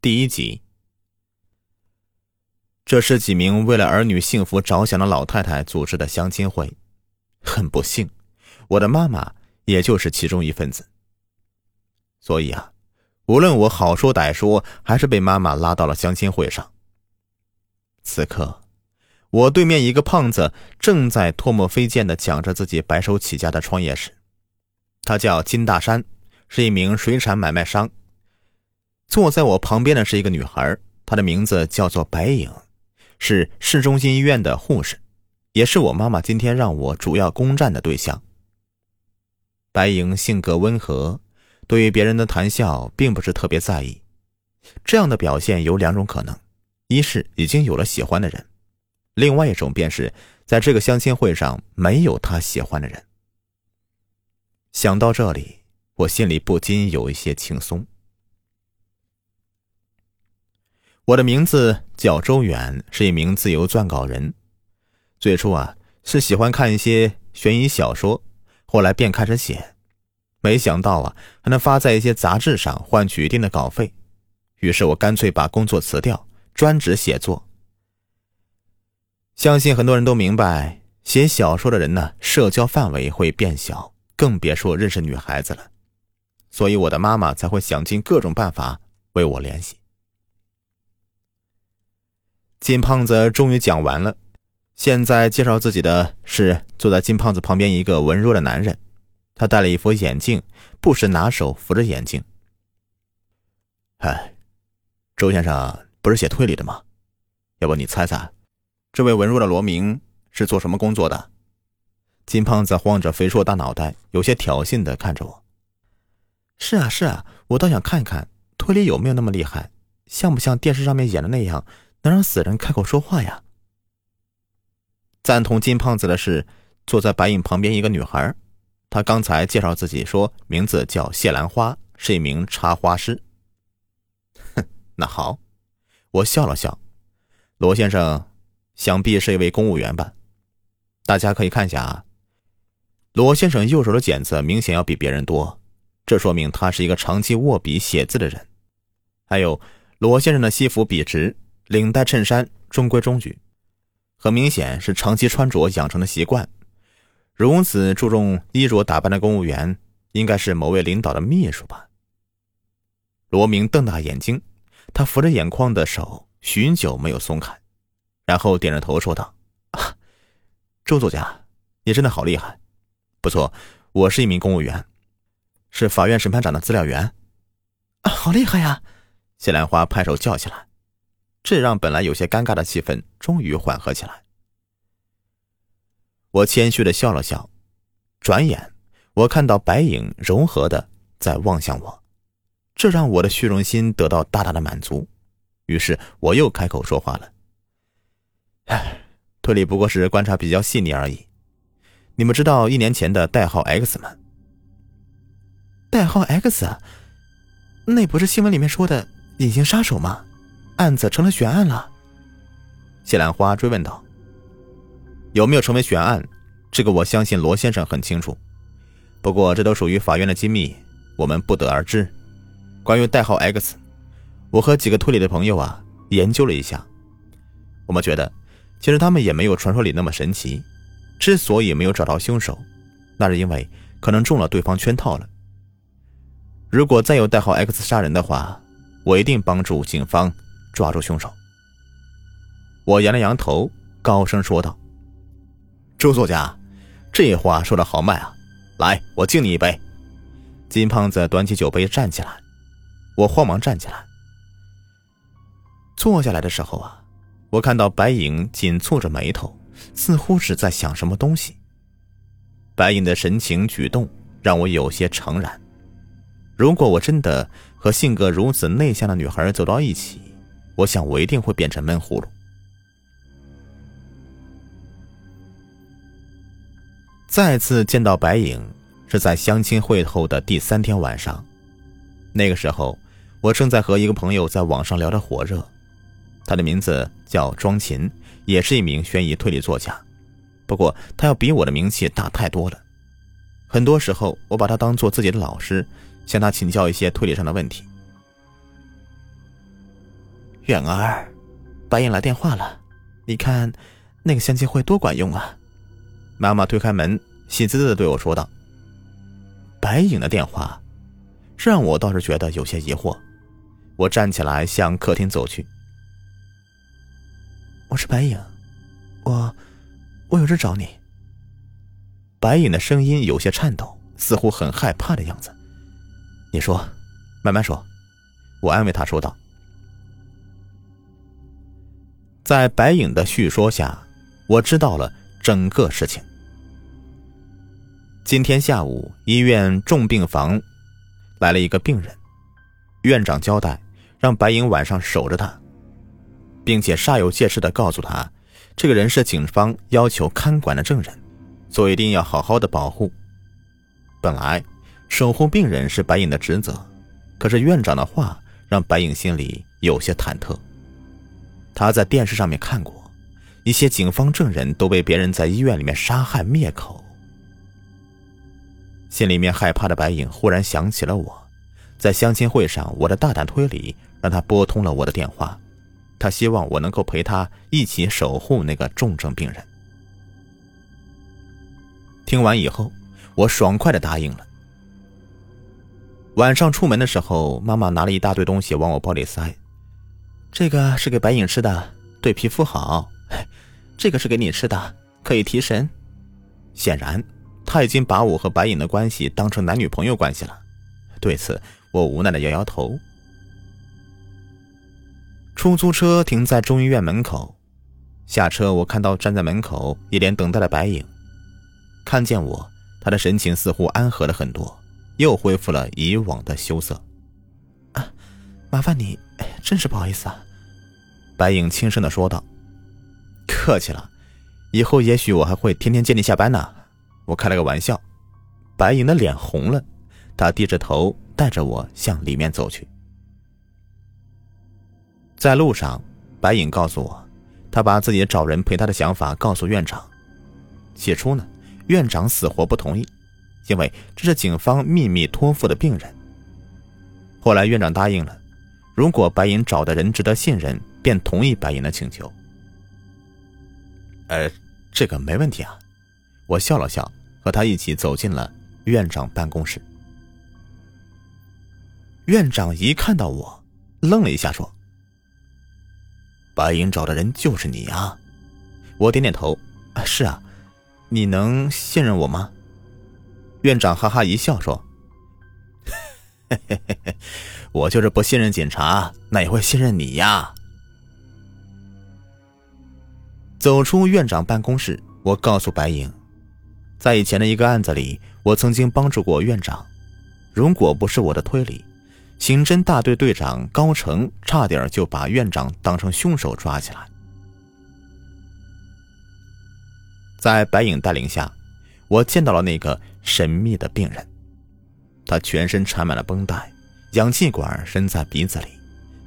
第一集，这是几名为了儿女幸福着想的老太太组织的相亲会。很不幸，我的妈妈也就是其中一份子。所以啊，无论我好说歹说，还是被妈妈拉到了相亲会上。此刻，我对面一个胖子正在唾沫飞溅的讲着自己白手起家的创业史。他叫金大山，是一名水产买卖商。坐在我旁边的是一个女孩，她的名字叫做白影，是市中心医院的护士，也是我妈妈今天让我主要攻占的对象。白影性格温和，对于别人的谈笑并不是特别在意。这样的表现有两种可能：一是已经有了喜欢的人，另外一种便是在这个相亲会上没有他喜欢的人。想到这里，我心里不禁有一些轻松。我的名字叫周远，是一名自由撰稿人。最初啊，是喜欢看一些悬疑小说，后来便开始写。没想到啊，还能发在一些杂志上，换取一定的稿费。于是我干脆把工作辞掉，专职写作。相信很多人都明白，写小说的人呢，社交范围会变小，更别说认识女孩子了。所以我的妈妈才会想尽各种办法为我联系。金胖子终于讲完了，现在介绍自己的是坐在金胖子旁边一个文弱的男人，他戴了一副眼镜，不时拿手扶着眼镜。嗨，周先生不是写推理的吗？要不你猜猜，这位文弱的罗明是做什么工作的？金胖子晃着肥硕大脑袋，有些挑衅的看着我。是啊是啊，我倒想看看推理有没有那么厉害，像不像电视上面演的那样。能让死人开口说话呀！赞同金胖子的是坐在白影旁边一个女孩，她刚才介绍自己说名字叫谢兰花，是一名插花师。哼，那好，我笑了笑。罗先生，想必是一位公务员吧？大家可以看一下啊，罗先生右手的茧子明显要比别人多，这说明他是一个长期握笔写字的人。还有，罗先生的西服笔直。领带衬衫中规中矩，很明显是长期穿着养成的习惯。如此注重衣着打扮的公务员，应该是某位领导的秘书吧？罗明瞪大眼睛，他扶着眼眶的手许久没有松开，然后点着头说道：“，周作家，你真的好厉害！不错，我是一名公务员，是法院审判长的资料员。啊，好厉害呀！”谢兰花拍手叫起来。这让本来有些尴尬的气氛终于缓和起来。我谦虚的笑了笑，转眼我看到白影柔和的在望向我，这让我的虚荣心得到大大的满足。于是我又开口说话了：“哎，推理不过是观察比较细腻而已。你们知道一年前的代号 X 吗？代号 X，那不是新闻里面说的隐形杀手吗？”案子成了悬案了，谢兰花追问道：“有没有成为悬案？这个我相信罗先生很清楚。不过这都属于法院的机密，我们不得而知。关于代号 X，我和几个推理的朋友啊研究了一下，我们觉得其实他们也没有传说里那么神奇。之所以没有找到凶手，那是因为可能中了对方圈套了。如果再有代号 X 杀人的话，我一定帮助警方。”抓住凶手！我扬了扬头，高声说道：“周作家，这话说的豪迈啊！来，我敬你一杯。”金胖子端起酒杯站起来，我慌忙站起来。坐下来的时候啊，我看到白影紧蹙着眉头，似乎是在想什么东西。白影的神情举动让我有些诚然。如果我真的和性格如此内向的女孩走到一起，我想我一定会变成闷葫芦。再次见到白影是在相亲会后的第三天晚上，那个时候我正在和一个朋友在网上聊得火热，他的名字叫庄琴，也是一名悬疑推理作家，不过他要比我的名气大太多了。很多时候我把他当做自己的老师，向他请教一些推理上的问题。远儿，白影来电话了，你看那个相亲会多管用啊！妈妈推开门，喜滋滋的对我说道：“白影的电话，这让我倒是觉得有些疑惑。”我站起来向客厅走去。“我是白影，我，我有事找你。”白影的声音有些颤抖，似乎很害怕的样子。“你说，慢慢说。”我安慰他说道。在白影的叙说下，我知道了整个事情。今天下午，医院重病房来了一个病人，院长交代让白影晚上守着他，并且煞有介事的告诉他，这个人是警方要求看管的证人，所以一定要好好的保护。本来守护病人是白影的职责，可是院长的话让白影心里有些忐忑。他在电视上面看过，一些警方证人都被别人在医院里面杀害灭口。心里面害怕的白影忽然想起了我，在相亲会上，我的大胆推理让他拨通了我的电话，他希望我能够陪他一起守护那个重症病人。听完以后，我爽快的答应了。晚上出门的时候，妈妈拿了一大堆东西往我包里塞，这个是给白影吃的，对皮肤好；这个是给你吃的，可以提神。显然。他已经把我和白影的关系当成男女朋友关系了，对此我无奈的摇摇头。出租车停在中医院门口，下车我看到站在门口一脸等待的白影，看见我，他的神情似乎安和了很多，又恢复了以往的羞涩。啊，麻烦你，真是不好意思啊。白影轻声的说道：“客气了，以后也许我还会天天接你下班呢。”我开了个玩笑，白影的脸红了，他低着头带着我向里面走去。在路上，白影告诉我，他把自己找人陪他的想法告诉院长。起初呢，院长死活不同意，因为这是警方秘密托付的病人。后来院长答应了，如果白银找的人值得信任，便同意白银的请求。呃，这个没问题啊，我笑了笑。和他一起走进了院长办公室。院长一看到我，愣了一下，说：“白银找的人就是你啊？”我点点头：“是啊，你能信任我吗？”院长哈哈一笑，说：“嘿嘿嘿嘿，我就是不信任警察，那也会信任你呀。”走出院长办公室，我告诉白影。在以前的一个案子里，我曾经帮助过院长。如果不是我的推理，刑侦大队队长高成差点就把院长当成凶手抓起来。在白影带领下，我见到了那个神秘的病人。他全身缠满了绷带，氧气管伸在鼻子里，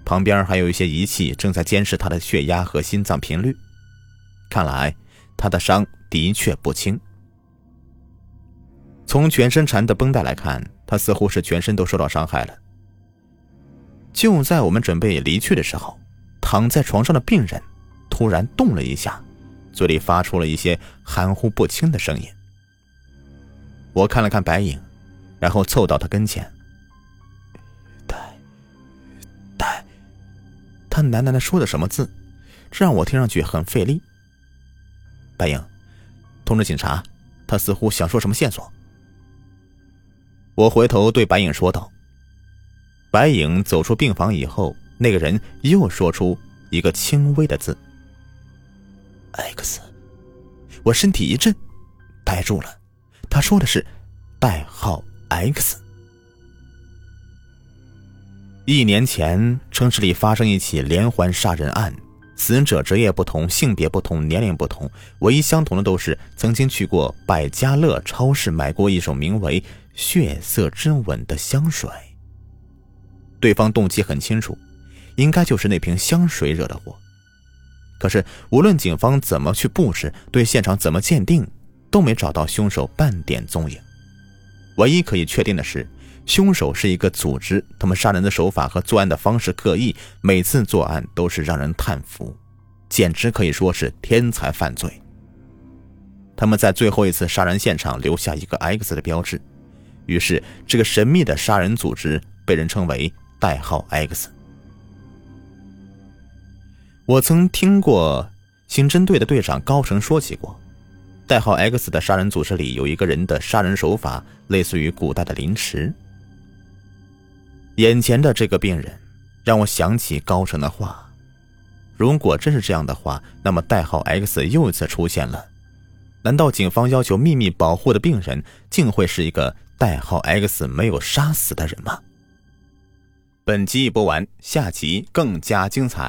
旁边还有一些仪器正在监视他的血压和心脏频率。看来他的伤的确不轻。从全身缠的绷带来看，他似乎是全身都受到伤害了。就在我们准备离去的时候，躺在床上的病人突然动了一下，嘴里发出了一些含糊不清的声音。我看了看白影，然后凑到他跟前。喃喃的说的什么字？这让我听上去很费力。白影，通知警察，他似乎想说什么线索。我回头对白影说道：“白影走出病房以后，那个人又说出一个轻微的字，X。我身体一震，呆住了。他说的是代号 X。一年前，城市里发生一起连环杀人案，死者职业不同、性别不同、年龄不同，唯一相同的都是曾经去过百家乐超市买过一种名为“血色之吻”的香水。对方动机很清楚，应该就是那瓶香水惹的祸。可是，无论警方怎么去布置，对现场怎么鉴定，都没找到凶手半点踪影。唯一可以确定的是。凶手是一个组织，他们杀人的手法和作案的方式各异，每次作案都是让人叹服，简直可以说是天才犯罪。他们在最后一次杀人现场留下一个 X 的标志，于是这个神秘的杀人组织被人称为代号 X。我曾听过刑侦队的队长高成说起过，代号 X 的杀人组织里有一个人的杀人手法类似于古代的凌迟。眼前的这个病人，让我想起高成的话。如果真是这样的话，那么代号 X 又一次出现了。难道警方要求秘密保护的病人，竟会是一个代号 X 没有杀死的人吗？本集已播完，下集更加精彩。